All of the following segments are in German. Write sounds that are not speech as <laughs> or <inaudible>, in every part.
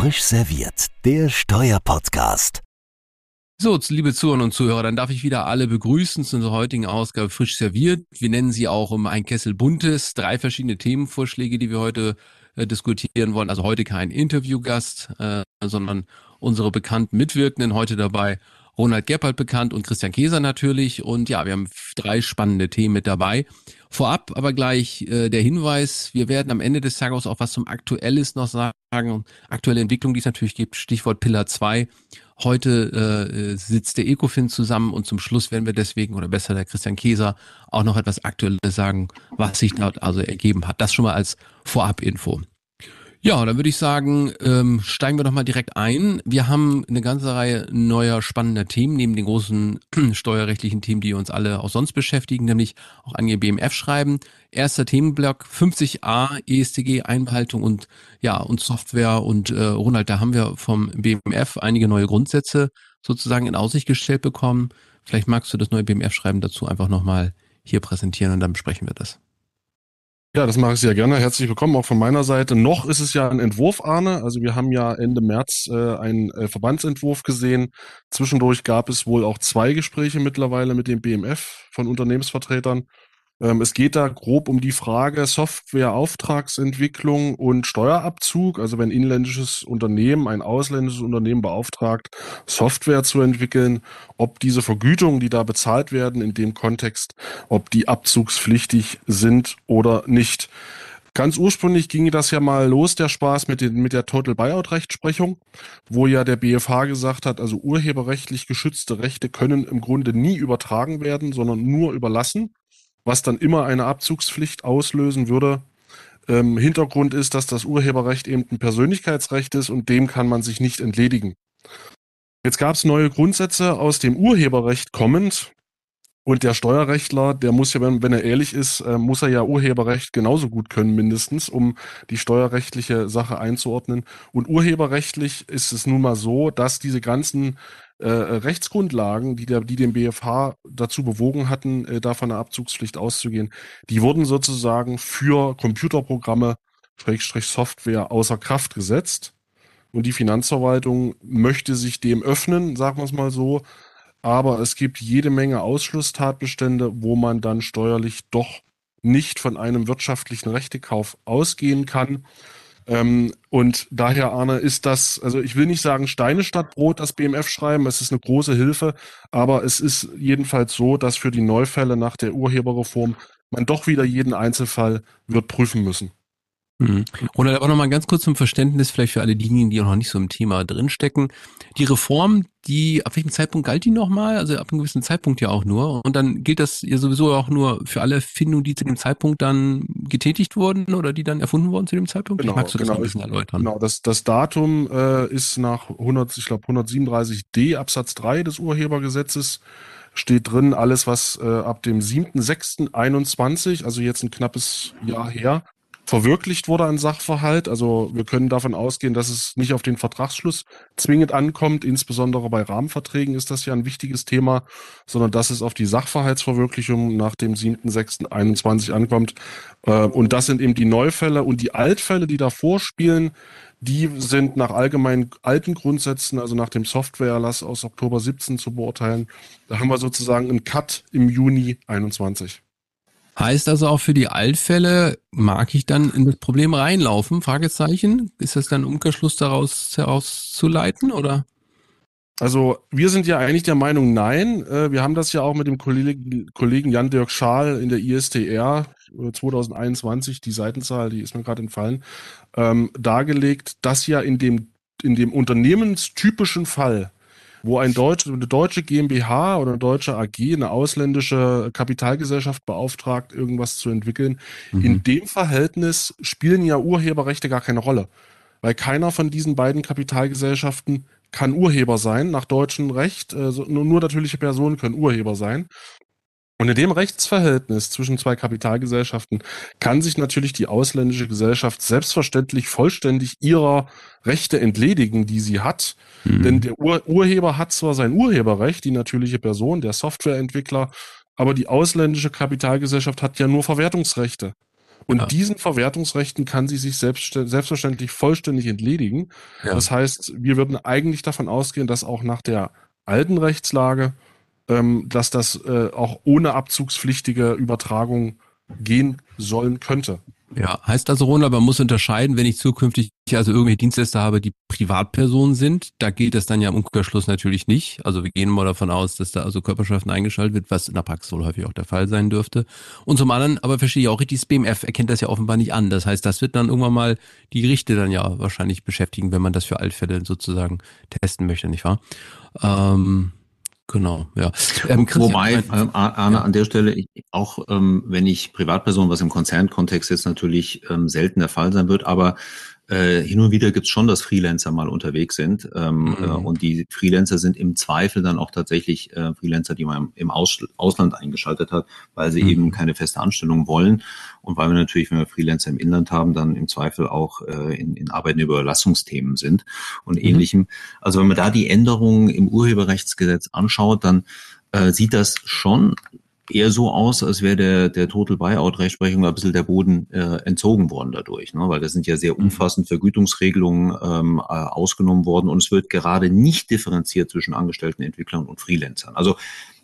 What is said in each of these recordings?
Frisch serviert, der Steuerpodcast. So, liebe Zuhörer und Zuhörer, dann darf ich wieder alle begrüßen zu unserer heutigen Ausgabe frisch serviert. Wir nennen sie auch um ein Kessel Buntes, drei verschiedene Themenvorschläge, die wir heute äh, diskutieren wollen. Also heute kein Interviewgast, äh, sondern unsere bekannten Mitwirkenden heute dabei. Ronald Geppert bekannt und Christian Käser natürlich. Und ja, wir haben drei spannende Themen mit dabei. Vorab aber gleich äh, der Hinweis, wir werden am Ende des Tages auch was zum Aktuelles noch sagen. Aktuelle Entwicklung, die es natürlich gibt, Stichwort Pillar 2. Heute äh, sitzt der Ecofin zusammen und zum Schluss werden wir deswegen, oder besser der Christian Käser, auch noch etwas Aktuelles sagen, was sich dort also ergeben hat. Das schon mal als Vorab-Info. Ja, dann würde ich sagen, ähm, steigen wir doch mal direkt ein. Wir haben eine ganze Reihe neuer spannender Themen neben den großen <clears throat> steuerrechtlichen Themen, die uns alle auch sonst beschäftigen, nämlich auch an BMF schreiben. Erster Themenblock 50a ESTG Einbehaltung und ja und Software und äh, Ronald, da haben wir vom BMF einige neue Grundsätze sozusagen in Aussicht gestellt bekommen. Vielleicht magst du das neue BMF Schreiben dazu einfach nochmal hier präsentieren und dann besprechen wir das. Ja, das mache ich sehr gerne. Herzlich willkommen auch von meiner Seite. Noch ist es ja ein Entwurf, Arne. Also wir haben ja Ende März äh, einen äh, Verbandsentwurf gesehen. Zwischendurch gab es wohl auch zwei Gespräche mittlerweile mit dem BMF von Unternehmensvertretern. Ähm, es geht da grob um die Frage Software-Auftragsentwicklung und Steuerabzug. Also wenn inländisches Unternehmen ein ausländisches Unternehmen beauftragt, Software zu entwickeln, ob diese Vergütungen, die da bezahlt werden, in dem Kontext, ob die abzugspflichtig sind oder nicht. Ganz ursprünglich ging das ja mal los, der Spaß mit, den, mit der Total Buyout Rechtsprechung, wo ja der BFH gesagt hat, also urheberrechtlich geschützte Rechte können im Grunde nie übertragen werden, sondern nur überlassen was dann immer eine Abzugspflicht auslösen würde. Ähm, Hintergrund ist, dass das Urheberrecht eben ein Persönlichkeitsrecht ist und dem kann man sich nicht entledigen. Jetzt gab es neue Grundsätze aus dem Urheberrecht kommend, und der Steuerrechtler, der muss ja, wenn, wenn er ehrlich ist, äh, muss er ja Urheberrecht genauso gut können, mindestens, um die steuerrechtliche Sache einzuordnen. Und urheberrechtlich ist es nun mal so, dass diese ganzen äh, Rechtsgrundlagen, die, der, die den BFH dazu bewogen hatten, äh, da von der Abzugspflicht auszugehen, die wurden sozusagen für Computerprogramme, Schrägstrich Software, außer Kraft gesetzt. Und die Finanzverwaltung möchte sich dem öffnen, sagen wir es mal so, aber es gibt jede Menge Ausschlusstatbestände, wo man dann steuerlich doch nicht von einem wirtschaftlichen Rechtekauf ausgehen kann. Ähm, und daher, Arne, ist das, also ich will nicht sagen Steine statt Brot, das BMF schreiben, es ist eine große Hilfe, aber es ist jedenfalls so, dass für die Neufälle nach der Urheberreform man doch wieder jeden Einzelfall wird prüfen müssen. Mhm. Oder aber nochmal ganz kurz zum Verständnis, vielleicht für alle diejenigen, die noch nicht so im Thema drinstecken. Die Reform, die, ab welchem Zeitpunkt galt die nochmal? Also ab einem gewissen Zeitpunkt ja auch nur. Und dann gilt das ja sowieso auch nur für alle Erfindungen, die zu dem Zeitpunkt dann getätigt wurden oder die dann erfunden wurden zu dem Zeitpunkt? Genau, magst du das genau, ein bisschen erläutern? Genau, das, das Datum äh, ist nach 100, ich glaube 137d Absatz 3 des Urhebergesetzes steht drin, alles was äh, ab dem 7.6.21, also jetzt ein knappes Jahr her, verwirklicht wurde an Sachverhalt. Also wir können davon ausgehen, dass es nicht auf den Vertragsschluss zwingend ankommt. Insbesondere bei Rahmenverträgen ist das ja ein wichtiges Thema, sondern dass es auf die Sachverhaltsverwirklichung nach dem 7.6.21 ankommt. Äh, und das sind eben die Neufälle und die Altfälle, die davor spielen, die sind nach allgemeinen alten Grundsätzen, also nach dem Softwareerlass aus Oktober 17 zu beurteilen. Da haben wir sozusagen einen Cut im Juni 21. Heißt also auch für die Altfälle, mag ich dann in das Problem reinlaufen? Fragezeichen. Ist das dann Umkehrschluss daraus herauszuleiten oder? Also wir sind ja eigentlich der Meinung, nein. Äh, wir haben das ja auch mit dem Kollegen Jan-Dirk Schaal in der ISTR 2021, äh, die Seitenzahl, die ist mir gerade entfallen, ähm, dargelegt, dass ja in dem, in dem unternehmenstypischen Fall wo ein Deutsch, eine deutsche GmbH oder eine deutsche AG eine ausländische Kapitalgesellschaft beauftragt, irgendwas zu entwickeln. Mhm. In dem Verhältnis spielen ja Urheberrechte gar keine Rolle, weil keiner von diesen beiden Kapitalgesellschaften kann Urheber sein nach deutschem Recht. Also nur, nur natürliche Personen können Urheber sein. Und in dem Rechtsverhältnis zwischen zwei Kapitalgesellschaften kann sich natürlich die ausländische Gesellschaft selbstverständlich vollständig ihrer Rechte entledigen, die sie hat. Mhm. Denn der Ur Urheber hat zwar sein Urheberrecht, die natürliche Person, der Softwareentwickler, aber die ausländische Kapitalgesellschaft hat ja nur Verwertungsrechte. Und ja. diesen Verwertungsrechten kann sie sich selbst, selbstverständlich vollständig entledigen. Ja. Das heißt, wir würden eigentlich davon ausgehen, dass auch nach der alten Rechtslage, ähm, dass das äh, auch ohne abzugspflichtige Übertragung gehen sollen könnte. Ja, heißt also, Ronald, man muss unterscheiden, wenn ich zukünftig also irgendwelche Dienstleister habe, die Privatpersonen sind, da gilt das dann ja im Umkehrschluss natürlich nicht. Also wir gehen mal davon aus, dass da also Körperschaften eingeschaltet wird, was in der Praxis wohl häufig auch der Fall sein dürfte. Und zum anderen, aber verstehe ich auch richtig, das BMF erkennt das ja offenbar nicht an. Das heißt, das wird dann irgendwann mal die Gerichte dann ja wahrscheinlich beschäftigen, wenn man das für Altfälle sozusagen testen möchte, nicht wahr? Ähm, Genau, ja. Ähm, Wobei, ähm, Arne, ja. an der Stelle, ich, auch ähm, wenn ich Privatperson, was im Konzernkontext jetzt natürlich ähm, selten der Fall sein wird, aber äh, hin und wieder gibt's schon, dass Freelancer mal unterwegs sind. Ähm, mhm. äh, und die Freelancer sind im Zweifel dann auch tatsächlich äh, Freelancer, die man im Aus Ausland eingeschaltet hat, weil sie mhm. eben keine feste Anstellung wollen. Und weil wir natürlich, wenn wir Freelancer im Inland haben, dann im Zweifel auch äh, in, in Arbeitnehmerüberlassungsthemen sind und mhm. ähnlichem. Also wenn man da die Änderungen im Urheberrechtsgesetz anschaut, dann äh, sieht das schon eher so aus, als wäre der, der Total Buyout-Rechtsprechung ein bisschen der Boden äh, entzogen worden dadurch, ne? weil da sind ja sehr mhm. umfassend Vergütungsregelungen ähm, äh, ausgenommen worden und es wird gerade nicht differenziert zwischen Angestelltenentwicklern und Freelancern. Also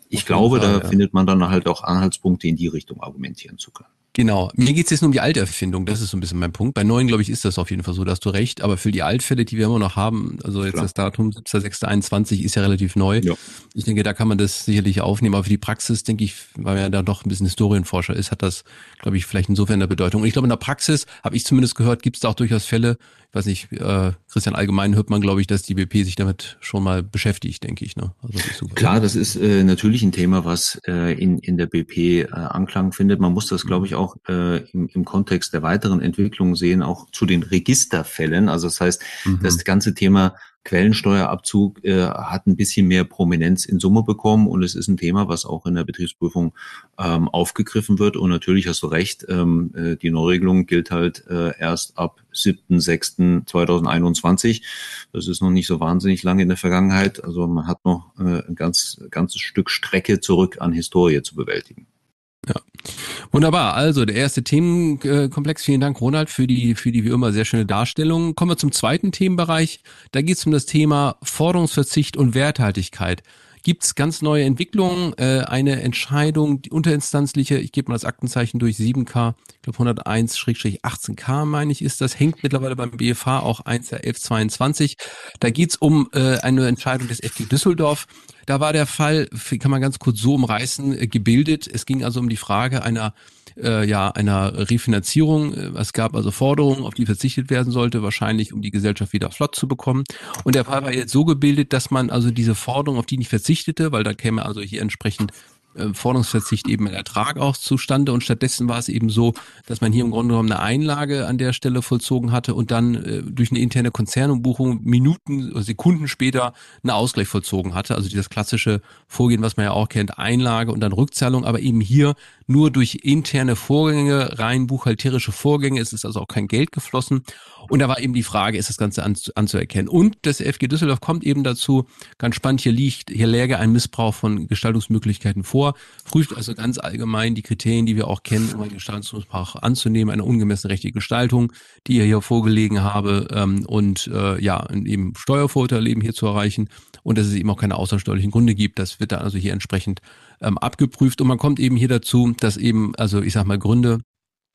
ich glaube, Fall, da ja. findet man dann halt auch Anhaltspunkte in die Richtung argumentieren zu können. Genau. Mir geht es jetzt nur um die Alterfindung. Das ist so ein bisschen mein Punkt. Bei neuen, glaube ich, ist das auf jeden Fall so, dass du recht. Aber für die Altfälle, die wir immer noch haben, also jetzt Klar. das Datum 7.6.21 ist ja relativ neu. Ja. Ich denke, da kann man das sicherlich aufnehmen. Aber für die Praxis, denke ich, weil man ja da doch ein bisschen Historienforscher ist, hat das, glaube ich, vielleicht insofern eine Bedeutung. Und ich glaube, in der Praxis, habe ich zumindest gehört, gibt es da auch durchaus Fälle, ich weiß nicht, äh, Christian, allgemein hört man, glaube ich, dass die BP sich damit schon mal beschäftigt, denke ich. Ne? Also das Klar, das ist äh, natürlich ein Thema, was äh, in, in der BP äh, Anklang findet. Man muss das, glaube ich, auch äh, im, im Kontext der weiteren Entwicklung sehen, auch zu den Registerfällen. Also das heißt, mhm. das ganze Thema Quellensteuerabzug äh, hat ein bisschen mehr Prominenz in Summe bekommen und es ist ein Thema, was auch in der Betriebsprüfung ähm, aufgegriffen wird. Und natürlich hast du recht, ähm, äh, die Neuregelung gilt halt äh, erst ab 7.6.2021. Das ist noch nicht so wahnsinnig lange in der Vergangenheit. Also man hat noch äh, ein ganz ganzes Stück Strecke zurück an Historie zu bewältigen. Wunderbar. Also der erste Themenkomplex. Vielen Dank, Ronald, für die, für die wie immer sehr schöne Darstellung. Kommen wir zum zweiten Themenbereich. Da geht es um das Thema Forderungsverzicht und Werthaltigkeit gibt es ganz neue Entwicklungen. Äh, eine Entscheidung, die unterinstanzliche, ich gebe mal das Aktenzeichen durch 7K, ich glaube 101-18K, meine ich, ist das, hängt mittlerweile beim BFH auch 1.11.22. Da geht es um äh, eine Entscheidung des FG Düsseldorf. Da war der Fall, kann man ganz kurz so umreißen, äh, gebildet. Es ging also um die Frage einer äh, ja einer Refinanzierung. Es gab also Forderungen, auf die verzichtet werden sollte, wahrscheinlich um die Gesellschaft wieder flott zu bekommen. Und der Fall war jetzt so gebildet, dass man also diese Forderung, auf die nicht verzichtete, weil da käme also hier entsprechend äh, Forderungsverzicht eben ein Ertrag auch zustande und stattdessen war es eben so, dass man hier im Grunde genommen eine Einlage an der Stelle vollzogen hatte und dann äh, durch eine interne Konzernumbuchung Minuten oder Sekunden später einen Ausgleich vollzogen hatte. Also dieses klassische Vorgehen, was man ja auch kennt, Einlage und dann Rückzahlung, aber eben hier nur durch interne Vorgänge, rein buchhalterische Vorgänge. Es ist also auch kein Geld geflossen. Und da war eben die Frage, ist das Ganze anzuerkennen? Und das FG Düsseldorf kommt eben dazu, ganz spannend, hier liegt, hier läge ein Missbrauch von Gestaltungsmöglichkeiten vor, prüft also ganz allgemein die Kriterien, die wir auch kennen, um einen Gestaltungsmissbrauch anzunehmen, eine ungemessene rechtliche Gestaltung, die ihr hier vorgelegen habe, ähm, und äh, ja, eben Steuervorteile eben hier zu erreichen und dass es eben auch keine außersteuerlichen Gründe gibt. Das wird dann also hier entsprechend ähm, abgeprüft und man kommt eben hier dazu, dass eben, also ich sag mal, Gründe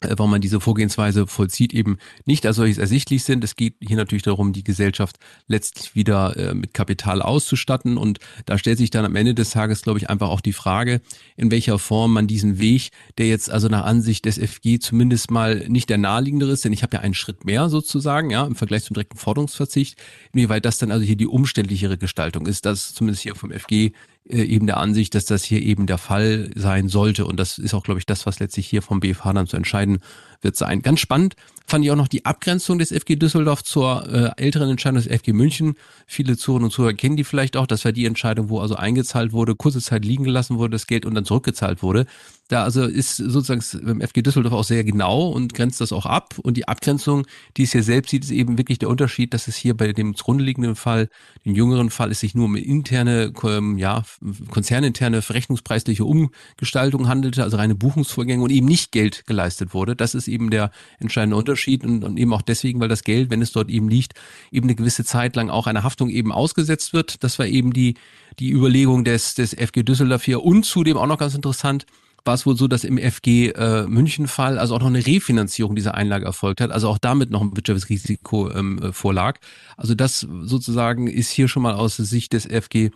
warum man diese Vorgehensweise vollzieht, eben nicht als solches ersichtlich sind. Es geht hier natürlich darum, die Gesellschaft letztlich wieder äh, mit Kapital auszustatten. Und da stellt sich dann am Ende des Tages, glaube ich, einfach auch die Frage, in welcher Form man diesen Weg, der jetzt also nach Ansicht des FG zumindest mal nicht der naheliegendere ist, denn ich habe ja einen Schritt mehr sozusagen, ja, im Vergleich zum direkten Forderungsverzicht, inwieweit das dann also hier die umständlichere Gestaltung ist, das zumindest hier vom FG äh, eben der Ansicht, dass das hier eben der Fall sein sollte. Und das ist auch, glaube ich, das, was letztlich hier vom BFH dann zu entscheiden wird sein. Ganz spannend fand ich auch noch die Abgrenzung des FG Düsseldorf zur äh, älteren Entscheidung des FG München. Viele Zuhörer und Zuhörer kennen die vielleicht auch. Das war die Entscheidung, wo also eingezahlt wurde, kurze Zeit liegen gelassen wurde, das Geld und dann zurückgezahlt wurde. Da also ist sozusagen beim FG Düsseldorf auch sehr genau und grenzt das auch ab. Und die Abgrenzung, die es hier selbst sieht, ist eben wirklich der Unterschied, dass es hier bei dem zugrunde liegenden Fall, dem jüngeren Fall, es sich nur um interne, ähm, ja, konzerninterne verrechnungspreisliche Umgestaltung handelte, also reine Buchungsvorgänge und eben nicht Geld geleistet wurde. Das ist eben der entscheidende Unterschied und, und eben auch deswegen, weil das Geld, wenn es dort eben liegt, eben eine gewisse Zeit lang auch einer Haftung eben ausgesetzt wird. Das war eben die, die Überlegung des, des FG Düsseldorf hier und zudem auch noch ganz interessant, war es wohl so, dass im FG äh, München-Fall also auch noch eine Refinanzierung dieser Einlage erfolgt hat, also auch damit noch ein Wirtschaftsrisiko ähm, äh, vorlag. Also das sozusagen ist hier schon mal aus Sicht des FG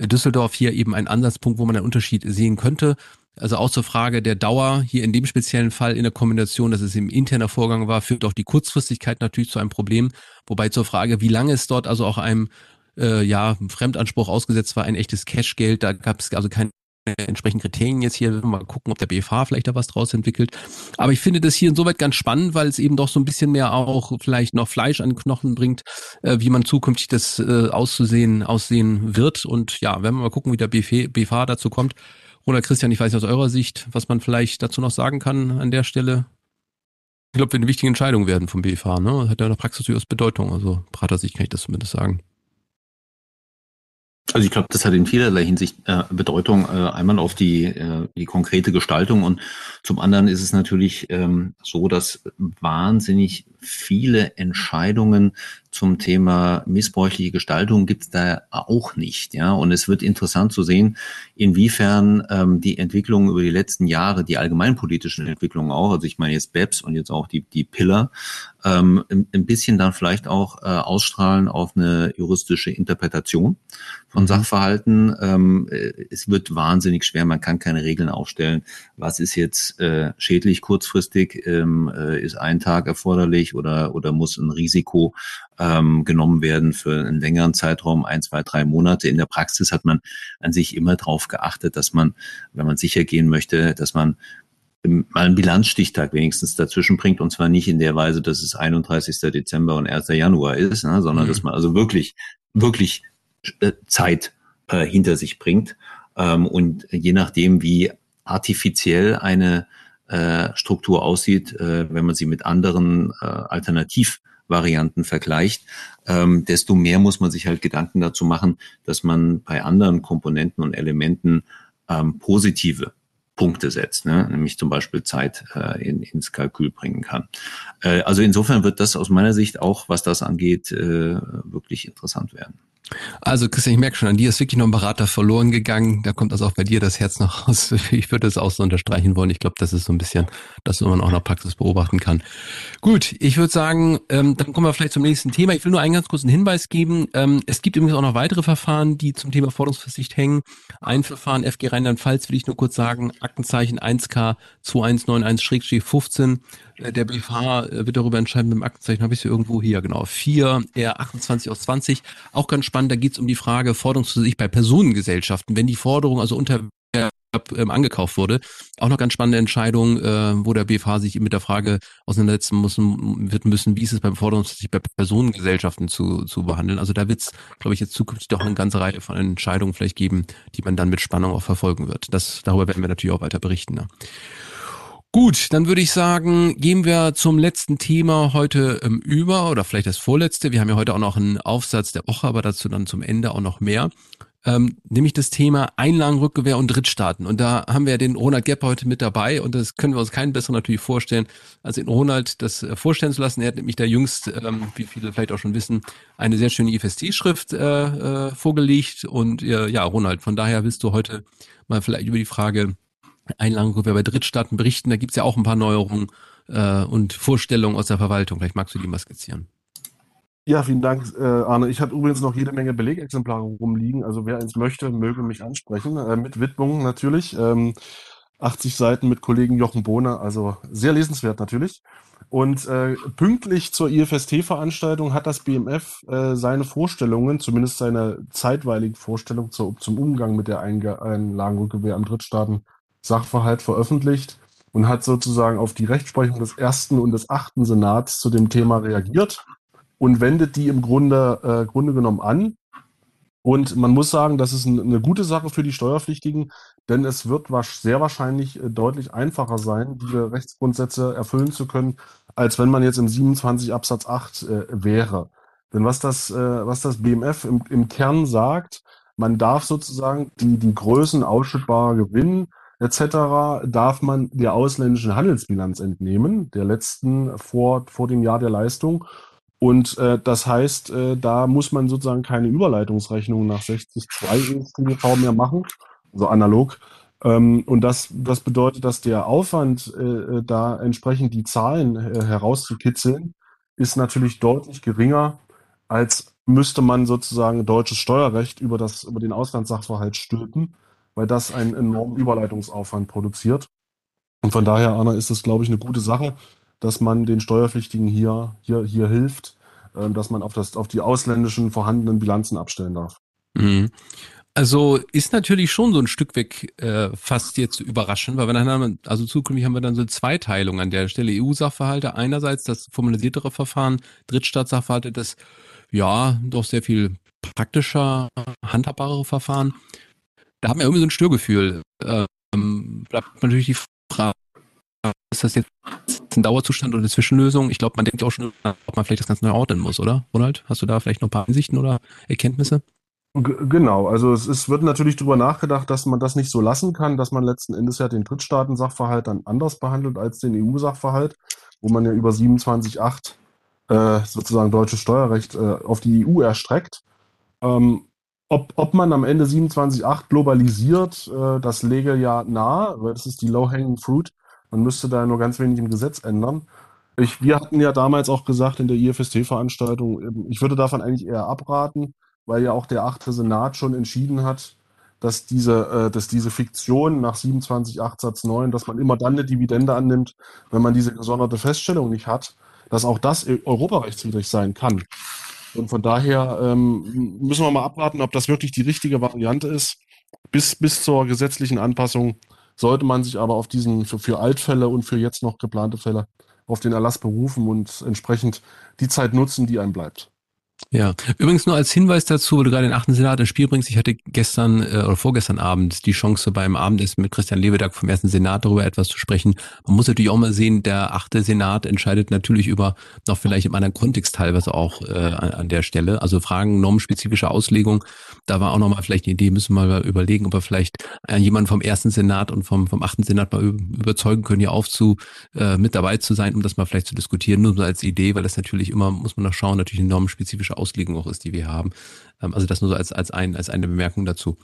Düsseldorf hier eben ein Ansatzpunkt, wo man einen Unterschied sehen könnte. Also auch zur Frage der Dauer, hier in dem speziellen Fall in der Kombination, dass es im interner Vorgang war, führt auch die Kurzfristigkeit natürlich zu einem Problem. Wobei zur Frage, wie lange es dort also auch einem äh, ja, Fremdanspruch ausgesetzt war, ein echtes Cashgeld, da gab es also kein entsprechenden Kriterien jetzt hier mal gucken, ob der BFH vielleicht da was draus entwickelt. Aber ich finde das hier insoweit ganz spannend, weil es eben doch so ein bisschen mehr auch vielleicht noch Fleisch an den Knochen bringt, äh, wie man zukünftig das äh, auszusehen, aussehen wird. Und ja, wenn wir mal gucken, wie der BF BFH dazu kommt. Oder Christian, ich weiß nicht aus eurer Sicht, was man vielleicht dazu noch sagen kann an der Stelle. Ich glaube, wird eine wichtige Entscheidung werden vom BFH, ne? Hat ja in der Praxis durchaus Bedeutung. Also, Pratersicht kann ich das zumindest sagen. Also ich glaube, das hat in vielerlei Hinsicht äh, Bedeutung. Äh, einmal auf die, äh, die konkrete Gestaltung und zum anderen ist es natürlich ähm, so, dass wahnsinnig viele Entscheidungen zum Thema missbräuchliche Gestaltung gibt es da auch nicht. Ja, und es wird interessant zu sehen, inwiefern ähm, die Entwicklungen über die letzten Jahre, die allgemeinpolitischen Entwicklungen auch, also ich meine jetzt BEPS und jetzt auch die die Pillar, ähm, ein bisschen dann vielleicht auch äh, ausstrahlen auf eine juristische Interpretation von mhm. Sachverhalten. Ähm, äh, es wird wahnsinnig schwer, man kann keine Regeln aufstellen. Was ist jetzt äh, schädlich kurzfristig? Ähm, äh, ist ein Tag erforderlich oder, oder muss ein Risiko ähm, genommen werden für einen längeren Zeitraum, ein, zwei, drei Monate? In der Praxis hat man an sich immer darauf geachtet, dass man, wenn man sicher gehen möchte, dass man mal einen Bilanzstichtag wenigstens dazwischen bringt und zwar nicht in der Weise, dass es 31. Dezember und 1. Januar ist, ne, sondern mhm. dass man also wirklich, wirklich äh, Zeit äh, hinter sich bringt. Ähm, und je nachdem, wie artifiziell eine Struktur aussieht, äh, wenn man sie mit anderen äh, Alternativvarianten vergleicht, ähm, desto mehr muss man sich halt Gedanken dazu machen, dass man bei anderen Komponenten und Elementen ähm, positive Punkte setzt, ne? nämlich zum Beispiel Zeit äh, in, ins Kalkül bringen kann. Äh, also insofern wird das aus meiner Sicht auch, was das angeht, äh, wirklich interessant werden. Also Christian, ich merke schon, an dir ist wirklich noch ein Berater verloren gegangen. Da kommt also auch bei dir das Herz noch raus. <laughs> Ich würde es auch so unterstreichen wollen. Ich glaube, das ist so ein bisschen, das man auch noch Praxis beobachten kann. Gut, ich würde sagen, ähm, dann kommen wir vielleicht zum nächsten Thema. Ich will nur einen ganz kurzen Hinweis geben. Ähm, es gibt übrigens auch noch weitere Verfahren, die zum Thema Forderungsversicht hängen. Ein Verfahren, FG Rheinland-Pfalz, will ich nur kurz sagen, Aktenzeichen 1K 2191-15 äh, der BFH äh, wird darüber entscheiden, mit dem Aktenzeichen habe ich sie irgendwo hier, genau. 4 R 28 aus 20. Auch ganz da geht es um die Frage Forderungssicht bei Personengesellschaften. Wenn die Forderung also unter ähm, angekauft wurde. Auch noch ganz spannende Entscheidung, äh, wo der BFH sich mit der Frage auseinandersetzen muss, wird müssen, wie ist es beim Forderungssicht bei Personengesellschaften zu, zu behandeln. Also da wird es, glaube ich, jetzt zukünftig doch eine ganze Reihe von Entscheidungen vielleicht geben, die man dann mit Spannung auch verfolgen wird. Das, darüber werden wir natürlich auch weiter berichten. Ne? Gut, dann würde ich sagen, gehen wir zum letzten Thema heute ähm, über oder vielleicht das vorletzte. Wir haben ja heute auch noch einen Aufsatz der Woche, aber dazu dann zum Ende auch noch mehr. Ähm, nämlich das Thema Einlagenrückgewehr und Drittstaaten. Und da haben wir ja den Ronald Gepp heute mit dabei und das können wir uns keinen besseren natürlich vorstellen, als den Ronald das äh, vorstellen zu lassen. Er hat nämlich da jüngst, ähm, wie viele vielleicht auch schon wissen, eine sehr schöne IFST-Schrift äh, äh, vorgelegt. Und äh, ja, Ronald, von daher willst du heute mal vielleicht über die Frage Einlagen, wo wir bei Drittstaaten berichten, da gibt's ja auch ein paar Neuerungen äh, und Vorstellungen aus der Verwaltung. Vielleicht magst du die mal skizzieren. Ja, vielen Dank, äh, Arne. Ich hatte übrigens noch jede Menge Belegexemplare rumliegen. Also wer eins möchte, möge mich ansprechen. Äh, mit Widmungen natürlich. Ähm, 80 Seiten mit Kollegen Jochen Bohne, also sehr lesenswert natürlich. Und äh, pünktlich zur IFST-Veranstaltung hat das BMF äh, seine Vorstellungen, zumindest seine zeitweilige Vorstellung zu, zum Umgang mit der Einlagenrückgewehr am Drittstaaten Sachverhalt veröffentlicht und hat sozusagen auf die Rechtsprechung des ersten und des achten Senats zu dem Thema reagiert und wendet die im Grunde, äh, Grunde genommen an. Und man muss sagen, das ist eine gute Sache für die Steuerpflichtigen, denn es wird sehr wahrscheinlich äh, deutlich einfacher sein, diese Rechtsgrundsätze erfüllen zu können, als wenn man jetzt im 27 Absatz 8 äh, wäre. Denn was das, äh, was das BMF im, im Kern sagt, man darf sozusagen die, die Größen ausschüttbarer Gewinn etc. darf man der ausländischen Handelsbilanz entnehmen, der letzten vor, vor dem Jahr der Leistung. Und äh, das heißt, äh, da muss man sozusagen keine Überleitungsrechnung nach 60.2 ESTV mehr machen, also analog. Ähm, und das, das bedeutet, dass der Aufwand, äh, da entsprechend die Zahlen äh, herauszukitzeln, ist natürlich deutlich geringer, als müsste man sozusagen deutsches Steuerrecht über, das, über den Auslandssachverhalt stülpen, weil das einen enormen Überleitungsaufwand produziert. Und von daher, Anna, ist es, glaube ich, eine gute Sache, dass man den Steuerpflichtigen hier, hier, hier hilft, äh, dass man auf, das, auf die ausländischen vorhandenen Bilanzen abstellen darf. Mhm. Also ist natürlich schon so ein Stück weg äh, fast jetzt überraschend, weil wir dann haben, also zukünftig haben wir dann so Zweiteilung an der Stelle. EU-Sachverhalte einerseits das formalisiertere Verfahren, Drittstaatssachverhalte das ja doch sehr viel praktischer, handhabbare Verfahren. Da haben wir irgendwie so ein Störgefühl. Ähm, bleibt natürlich die Frage, ist das jetzt ein Dauerzustand oder eine Zwischenlösung? Ich glaube, man denkt auch schon, ob man vielleicht das Ganze neu ordnen muss, oder? Ronald, hast du da vielleicht noch ein paar Ansichten oder Erkenntnisse? G genau, also es ist, wird natürlich darüber nachgedacht, dass man das nicht so lassen kann, dass man letzten Endes ja den Drittstaaten-Sachverhalt dann anders behandelt als den EU-Sachverhalt, wo man ja über 27.8 äh, sozusagen deutsches Steuerrecht äh, auf die EU erstreckt. Ähm, ob, ob man am Ende 27.8 globalisiert, äh, das lege ja nahe, weil das ist die low-hanging fruit. Man müsste da nur ganz wenig im Gesetz ändern. Ich, wir hatten ja damals auch gesagt in der IFST-Veranstaltung, ich würde davon eigentlich eher abraten, weil ja auch der achte Senat schon entschieden hat, dass diese, äh, dass diese Fiktion nach 27 Satz 9, dass man immer dann eine Dividende annimmt, wenn man diese gesonderte Feststellung nicht hat, dass auch das europarechtswidrig sein kann. Und von daher ähm, müssen wir mal abwarten, ob das wirklich die richtige Variante ist. Bis, bis zur gesetzlichen Anpassung sollte man sich aber auf diesen, für, für Altfälle und für jetzt noch geplante Fälle auf den Erlass berufen und entsprechend die Zeit nutzen, die einem bleibt. Ja, übrigens nur als Hinweis dazu, wo du gerade den achten Senat ins Spiel bringst, ich hatte gestern äh, oder vorgestern Abend die Chance beim Abendessen mit Christian Lebedag vom ersten Senat darüber etwas zu sprechen. Man muss natürlich auch mal sehen, der achte Senat entscheidet natürlich über noch vielleicht im anderen Kontext teilweise auch äh, an, an der Stelle. Also Fragen normspezifische Auslegung, da war auch nochmal vielleicht eine Idee, müssen wir mal überlegen, ob wir vielleicht äh, jemanden vom ersten Senat und vom, vom achten Senat mal überzeugen können, hier aufzu äh, mit dabei zu sein, um das mal vielleicht zu diskutieren, nur so als Idee, weil das natürlich immer, muss man noch schauen, natürlich eine normspezifische Auslegung auch ist, die wir haben. Ähm, also das nur so als, als, ein, als eine Bemerkung dazu.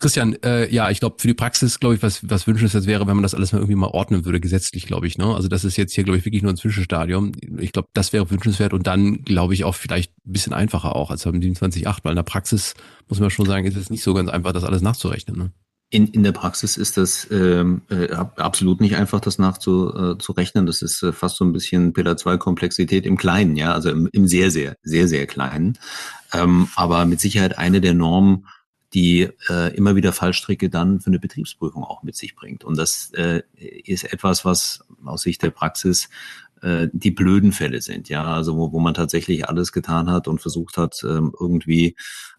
Christian, äh, ja, ich glaube, für die Praxis, glaube ich, was, was wünschenswert wäre, wenn man das alles mal irgendwie mal ordnen würde, gesetzlich, glaube ich. Ne? Also das ist jetzt hier, glaube ich, wirklich nur ein Zwischenstadium. Ich glaube, das wäre wünschenswert und dann, glaube ich, auch vielleicht ein bisschen einfacher auch als beim 27.8, weil in der Praxis, muss man schon sagen, ist es nicht so ganz einfach, das alles nachzurechnen. Ne? In, in der Praxis ist das ähm, äh, absolut nicht einfach, das nachzurechnen. Äh, das ist äh, fast so ein bisschen Pillar 2 Komplexität im Kleinen, ja, also im, im sehr, sehr, sehr, sehr Kleinen. Ähm, aber mit Sicherheit eine der Normen, die äh, immer wieder Fallstricke dann für eine Betriebsprüfung auch mit sich bringt. Und das äh, ist etwas, was aus Sicht der Praxis äh, die blöden Fälle sind, ja, also wo, wo man tatsächlich alles getan hat und versucht hat, ähm, irgendwie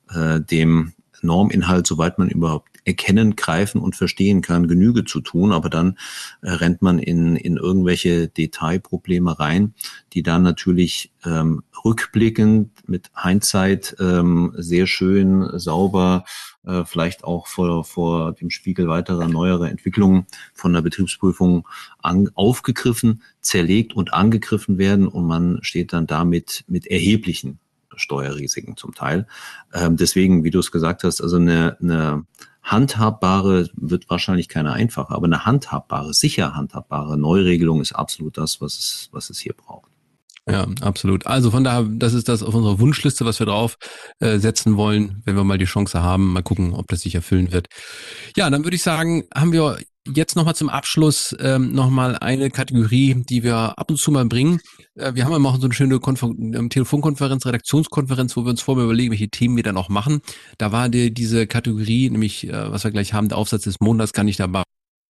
äh, dem Norminhalt, soweit man überhaupt erkennen, greifen und verstehen kann, Genüge zu tun, aber dann äh, rennt man in, in irgendwelche Detailprobleme rein, die dann natürlich ähm, rückblickend mit Hindsight ähm, sehr schön, sauber, äh, vielleicht auch vor, vor dem Spiegel weiterer neuerer Entwicklungen von der Betriebsprüfung an, aufgegriffen, zerlegt und angegriffen werden und man steht dann damit mit erheblichen Steuerrisiken zum Teil. Ähm, deswegen, wie du es gesagt hast, also eine, eine handhabbare, wird wahrscheinlich keine einfache, aber eine handhabbare, sicher handhabbare Neuregelung ist absolut das, was es, was es hier braucht. Ja, absolut. Also von daher, das ist das auf unserer Wunschliste, was wir drauf äh, setzen wollen, wenn wir mal die Chance haben. Mal gucken, ob das sich erfüllen wird. Ja, dann würde ich sagen, haben wir jetzt nochmal zum Abschluss ähm, nochmal eine Kategorie, die wir ab und zu mal bringen. Äh, wir haben immer so eine schöne Konfer ähm, Telefonkonferenz, Redaktionskonferenz, wo wir uns vorher überlegen, welche Themen wir dann auch machen. Da war die, diese Kategorie, nämlich äh, was wir gleich haben, der Aufsatz des Monats, gar nicht dabei.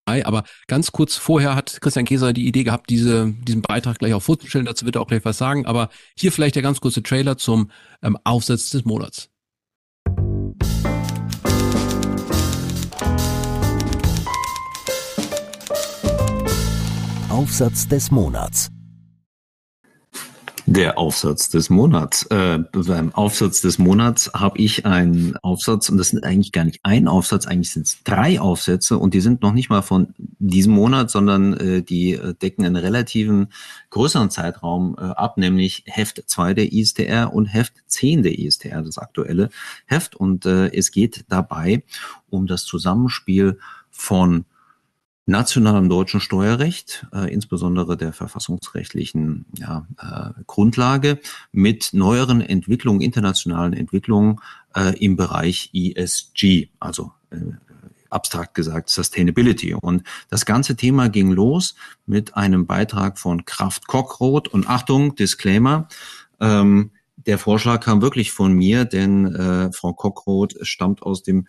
Aber ganz kurz vorher hat Christian Käser die Idee gehabt, diese, diesen Beitrag gleich auch vorzustellen. Dazu wird er auch gleich was sagen. Aber hier vielleicht der ganz kurze Trailer zum ähm, Aufsatz des Monats. Aufsatz des Monats. Der Aufsatz des Monats. Äh, beim Aufsatz des Monats habe ich einen Aufsatz, und das sind eigentlich gar nicht ein Aufsatz, eigentlich sind es drei Aufsätze und die sind noch nicht mal von diesem Monat, sondern äh, die äh, decken einen relativen größeren Zeitraum äh, ab, nämlich Heft 2 der ISTR und Heft 10 der ISTR, das aktuelle Heft. Und äh, es geht dabei um das Zusammenspiel von nationalem deutschen Steuerrecht, äh, insbesondere der verfassungsrechtlichen ja, äh, Grundlage, mit neueren Entwicklungen, internationalen Entwicklungen äh, im Bereich ESG, also äh, abstrakt gesagt Sustainability. Und das ganze Thema ging los mit einem Beitrag von Kraft Cockroth und Achtung, Disclaimer, ähm, der Vorschlag kam wirklich von mir, denn äh, Frau Cockroth stammt aus dem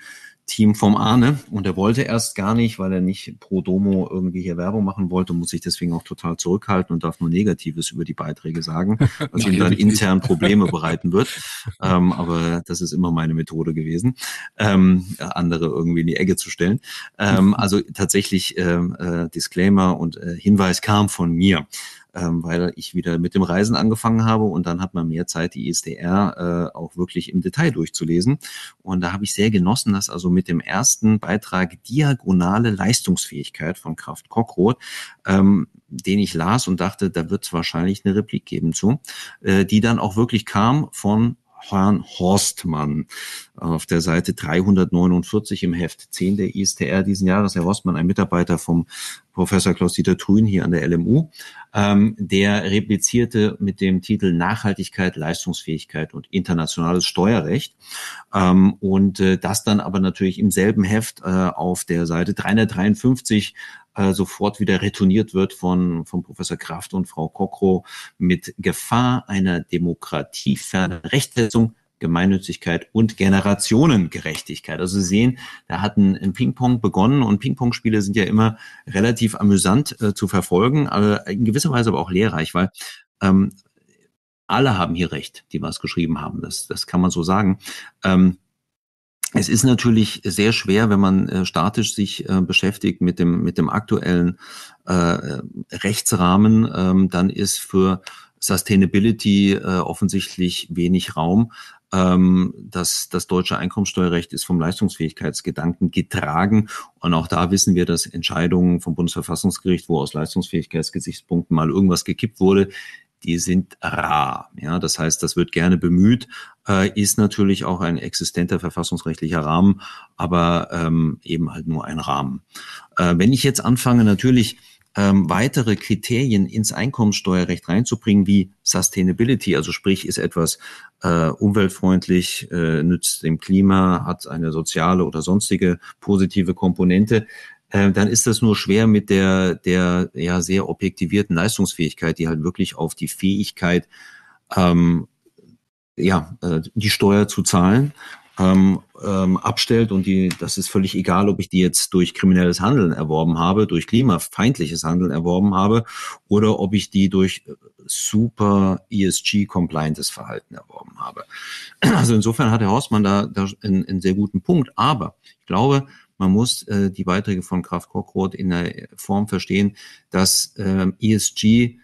Team vom Arne und er wollte erst gar nicht, weil er nicht pro Domo irgendwie hier Werbung machen wollte, muss sich deswegen auch total zurückhalten und darf nur Negatives über die Beiträge sagen, <laughs> was ihm dann intern <laughs> Probleme bereiten wird. Ähm, aber das ist immer meine Methode gewesen, ähm, andere irgendwie in die Ecke zu stellen. Ähm, also tatsächlich ähm, äh, Disclaimer und äh, Hinweis kam von mir ähm, weil ich wieder mit dem Reisen angefangen habe und dann hat man mehr Zeit, die ISDR äh, auch wirklich im Detail durchzulesen. Und da habe ich sehr genossen, dass also mit dem ersten Beitrag Diagonale Leistungsfähigkeit von Kraft Cockroth ähm, den ich las und dachte, da wird es wahrscheinlich eine Replik geben zu, äh, die dann auch wirklich kam von Horstmann auf der Seite 349 im Heft 10 der ISTR diesen Jahres. Herr Horstmann, ein Mitarbeiter vom Professor Klaus-Dieter Trün hier an der LMU, ähm, der replizierte mit dem Titel Nachhaltigkeit, Leistungsfähigkeit und internationales Steuerrecht. Ähm, und äh, das dann aber natürlich im selben Heft äh, auf der Seite 353 äh, sofort wieder retourniert wird von, von Professor Kraft und Frau Kokro mit Gefahr einer demokratiefernen Rechtsetzung Gemeinnützigkeit und Generationengerechtigkeit. Also Sie sehen, da hat ein, ein Ping-Pong begonnen und Ping-Pong-Spiele sind ja immer relativ amüsant äh, zu verfolgen, aber in gewisser Weise aber auch lehrreich, weil ähm, alle haben hier recht, die was geschrieben haben. Das, das kann man so sagen. Ähm, es ist natürlich sehr schwer, wenn man äh, statisch sich äh, beschäftigt mit dem, mit dem aktuellen äh, Rechtsrahmen, ähm, dann ist für Sustainability äh, offensichtlich wenig Raum. Ähm, das, das deutsche Einkommensteuerrecht ist vom Leistungsfähigkeitsgedanken getragen. Und auch da wissen wir, dass Entscheidungen vom Bundesverfassungsgericht, wo aus Leistungsfähigkeitsgesichtspunkten mal irgendwas gekippt wurde, die sind rar. Ja, das heißt, das wird gerne bemüht, äh, ist natürlich auch ein existenter verfassungsrechtlicher Rahmen, aber ähm, eben halt nur ein Rahmen. Äh, wenn ich jetzt anfange, natürlich ähm, weitere Kriterien ins Einkommensteuerrecht reinzubringen, wie Sustainability, also sprich, ist etwas äh, umweltfreundlich, äh, nützt dem Klima, hat eine soziale oder sonstige positive Komponente, äh, dann ist das nur schwer mit der, der ja sehr objektivierten Leistungsfähigkeit, die halt wirklich auf die Fähigkeit, ähm, ja, äh, die Steuer zu zahlen ähm, ähm, abstellt und die, das ist völlig egal, ob ich die jetzt durch kriminelles Handeln erworben habe, durch klimafeindliches Handeln erworben habe oder ob ich die durch super ESG-compliantes Verhalten erworben habe. <clears throat> Also insofern hat Herr Horstmann da, da einen, einen sehr guten Punkt. Aber ich glaube, man muss äh, die Beiträge von Kraft Cockroth in der Form verstehen, dass äh, ESG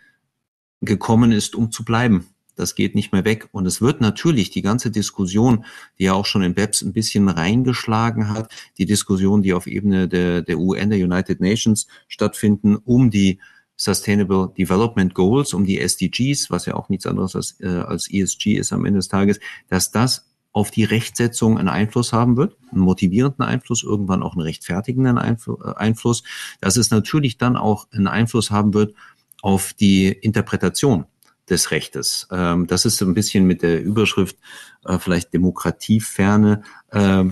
gekommen ist, um zu bleiben. Das geht nicht mehr weg. Und es wird natürlich die ganze Diskussion, die ja auch schon in BEPS ein bisschen reingeschlagen hat, die Diskussion, die auf Ebene der, der UN, der United Nations stattfinden, um die Sustainable Development Goals, um die SDGs, was ja auch nichts anderes als, äh, als ESG ist am Ende des Tages, dass das auf die Rechtsetzung einen Einfluss haben wird, einen motivierenden Einfluss, irgendwann auch einen rechtfertigenden äh, Einfluss, dass es natürlich dann auch einen Einfluss haben wird auf die Interpretation des Rechtes. Ähm, das ist ein bisschen mit der Überschrift äh, vielleicht Demokratieferne äh,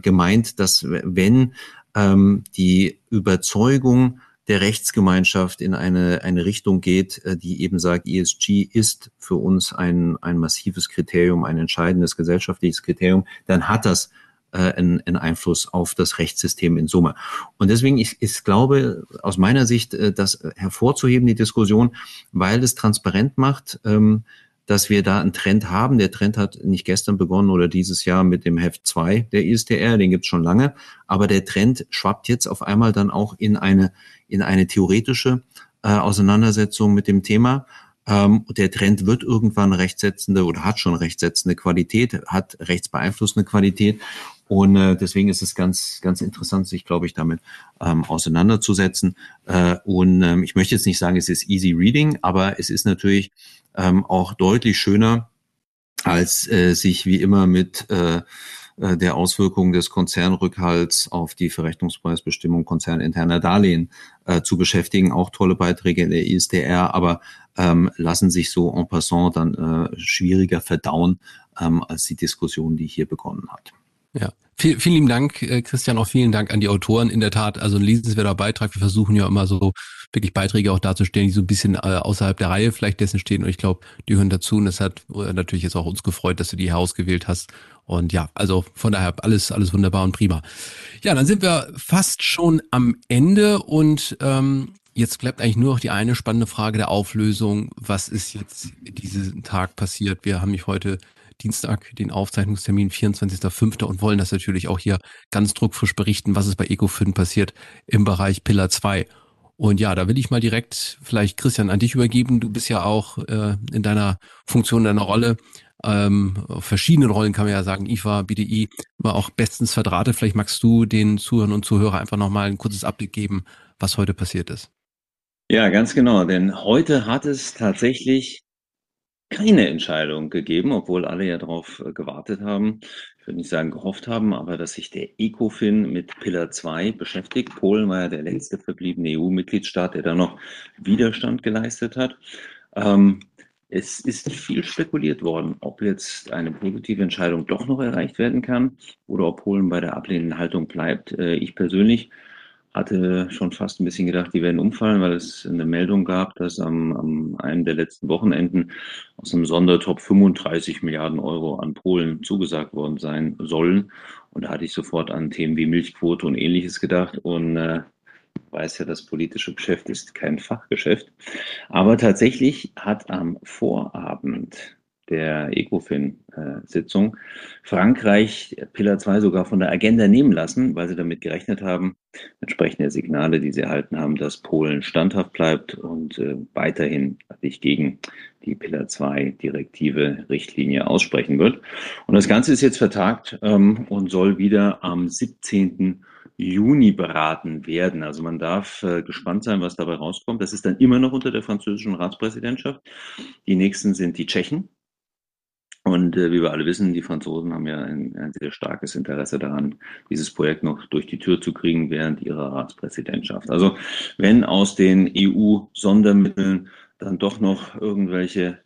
gemeint, dass wenn ähm, die Überzeugung der Rechtsgemeinschaft in eine, eine Richtung geht, äh, die eben sagt, ESG ist für uns ein, ein massives Kriterium, ein entscheidendes gesellschaftliches Kriterium, dann hat das äh, einen, einen Einfluss auf das Rechtssystem in Summe. Und deswegen, ich, ich glaube, aus meiner Sicht, äh, das hervorzuheben, die Diskussion, weil es transparent macht, ähm, dass wir da einen Trend haben. Der Trend hat nicht gestern begonnen oder dieses Jahr mit dem Heft 2 der ISDR, den gibt's schon lange, aber der Trend schwappt jetzt auf einmal dann auch in eine, in eine theoretische äh, Auseinandersetzung mit dem Thema. Ähm, der Trend wird irgendwann rechtssetzende oder hat schon rechtssetzende Qualität, hat rechtsbeeinflussende Qualität. Und äh, deswegen ist es ganz, ganz interessant, sich, glaube ich, damit ähm, auseinanderzusetzen. Äh, und ähm, ich möchte jetzt nicht sagen, es ist easy reading, aber es ist natürlich ähm, auch deutlich schöner, als äh, sich wie immer mit äh, äh, der Auswirkungen des Konzernrückhalts auf die Verrechnungspreisbestimmung konzerninterner Darlehen äh, zu beschäftigen. Auch tolle Beiträge in der ISDR, aber ähm, lassen sich so en passant dann äh, schwieriger verdauen ähm, als die Diskussion, die hier begonnen hat. Ja, Viel, vielen lieben Dank, äh, Christian, auch vielen Dank an die Autoren. In der Tat, also ein lesenswerter Beitrag. Wir versuchen ja immer so wirklich Beiträge auch darzustellen, die so ein bisschen äh, außerhalb der Reihe vielleicht dessen stehen. Und ich glaube, die hören dazu. Und das hat äh, natürlich jetzt auch uns gefreut, dass du die herausgewählt hast. Und ja, also von daher alles, alles wunderbar und prima. Ja, dann sind wir fast schon am Ende und ähm, Jetzt bleibt eigentlich nur noch die eine spannende Frage der Auflösung. Was ist jetzt diesen Tag passiert? Wir haben mich heute Dienstag den Aufzeichnungstermin 24.05. und wollen das natürlich auch hier ganz druckfrisch berichten, was ist bei Ecofin passiert im Bereich Pillar 2. Und ja, da will ich mal direkt vielleicht Christian an dich übergeben. Du bist ja auch äh, in deiner Funktion, deiner Rolle, ähm, verschiedenen Rollen kann man ja sagen, IFA, BDI, war auch bestens verdrahtet. Vielleicht magst du den Zuhörern und Zuhörer einfach nochmal ein kurzes Update geben, was heute passiert ist. Ja, ganz genau, denn heute hat es tatsächlich keine Entscheidung gegeben, obwohl alle ja darauf äh, gewartet haben. Ich würde nicht sagen gehofft haben, aber dass sich der ECOFIN mit Pillar 2 beschäftigt. Polen war ja der letzte verbliebene EU-Mitgliedstaat, der da noch Widerstand geleistet hat. Ähm, es ist viel spekuliert worden, ob jetzt eine positive Entscheidung doch noch erreicht werden kann oder ob Polen bei der ablehnenden Haltung bleibt. Äh, ich persönlich hatte schon fast ein bisschen gedacht, die werden umfallen, weil es eine Meldung gab, dass am, am einem der letzten Wochenenden aus einem Sondertop 35 Milliarden Euro an Polen zugesagt worden sein sollen. Und da hatte ich sofort an Themen wie Milchquote und ähnliches gedacht und äh, weiß ja, das politische Geschäft ist kein Fachgeschäft. Aber tatsächlich hat am Vorabend der ECOFIN-Sitzung Frankreich Pillar 2 sogar von der Agenda nehmen lassen, weil sie damit gerechnet haben, entsprechend der Signale, die sie erhalten haben, dass Polen standhaft bleibt und äh, weiterhin sich gegen die Pillar 2 Direktive Richtlinie aussprechen wird. Und das Ganze ist jetzt vertagt ähm, und soll wieder am 17. Juni beraten werden. Also man darf äh, gespannt sein, was dabei rauskommt. Das ist dann immer noch unter der französischen Ratspräsidentschaft. Die nächsten sind die Tschechen. Und äh, wie wir alle wissen, die Franzosen haben ja ein, ein, sehr starkes Interesse daran, dieses Projekt noch durch die Tür zu kriegen während ihrer Ratspräsidentschaft. Also wenn aus den EU-Sondermitteln dann doch noch irgendwelche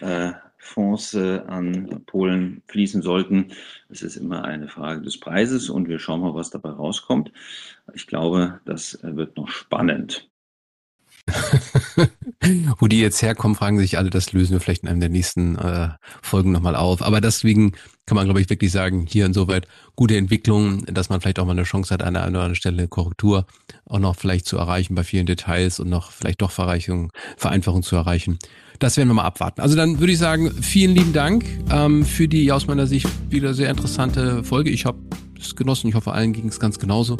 äh, Fonds äh, an Polen fließen sollten, es ist immer eine Frage des Preises und wir schauen mal, was dabei rauskommt. Ich glaube, das äh, wird noch spannend. <laughs> <laughs> Wo die jetzt herkommen, fragen sich alle, das lösen wir vielleicht in einem der nächsten äh, Folgen nochmal auf. Aber deswegen kann man, glaube ich, wirklich sagen, hier insoweit gute Entwicklung, dass man vielleicht auch mal eine Chance hat, an einer anderen Stelle Korrektur auch noch vielleicht zu erreichen bei vielen Details und noch vielleicht doch Verreichung, Vereinfachung zu erreichen. Das werden wir mal abwarten. Also dann würde ich sagen, vielen lieben Dank ähm, für die aus meiner Sicht wieder sehr interessante Folge. Ich habe es genossen. Ich hoffe, allen ging es ganz genauso.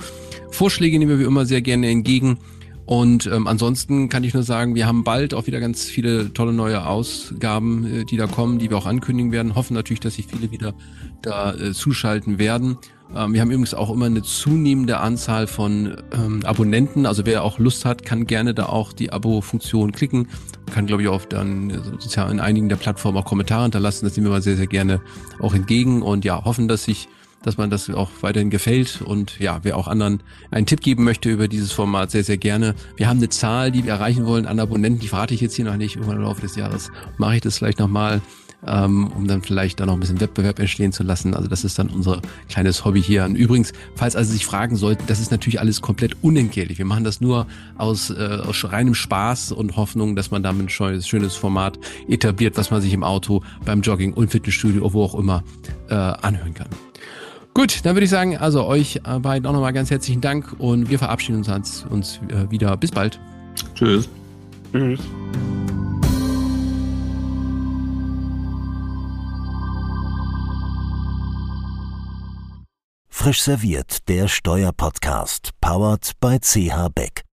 Vorschläge nehmen wir wie immer sehr gerne entgegen. Und ähm, ansonsten kann ich nur sagen, wir haben bald auch wieder ganz viele tolle neue Ausgaben, äh, die da kommen, die wir auch ankündigen werden. Hoffen natürlich, dass sich viele wieder da äh, zuschalten werden. Ähm, wir haben übrigens auch immer eine zunehmende Anzahl von ähm, Abonnenten. Also wer auch Lust hat, kann gerne da auch die Abo-Funktion klicken. Kann, glaube ich, auch dann äh, sozial in einigen der Plattformen auch Kommentare hinterlassen. Das nehmen wir mal sehr, sehr gerne auch entgegen und ja, hoffen, dass sich dass man das auch weiterhin gefällt. Und ja, wer auch anderen einen Tipp geben möchte über dieses Format, sehr, sehr gerne. Wir haben eine Zahl, die wir erreichen wollen an Abonnenten, die verrate ich jetzt hier noch nicht. Irgendwann im Laufe des Jahres mache ich das vielleicht nochmal ähm, um dann vielleicht da noch ein bisschen Wettbewerb entstehen zu lassen. Also das ist dann unser kleines Hobby hier. Und übrigens, falls also sich fragen sollten, das ist natürlich alles komplett unentgeltlich. Wir machen das nur aus, äh, aus reinem Spaß und Hoffnung, dass man damit ein schönes, schönes Format etabliert, was man sich im Auto, beim Jogging und Fitnessstudio, wo auch immer, äh, anhören kann. Gut, dann würde ich sagen, also euch beiden auch nochmal ganz herzlichen Dank und wir verabschieden uns, uns äh, wieder. Bis bald. Tschüss. Tschüss. Frisch serviert, der Steuerpodcast, powered by CH Beck.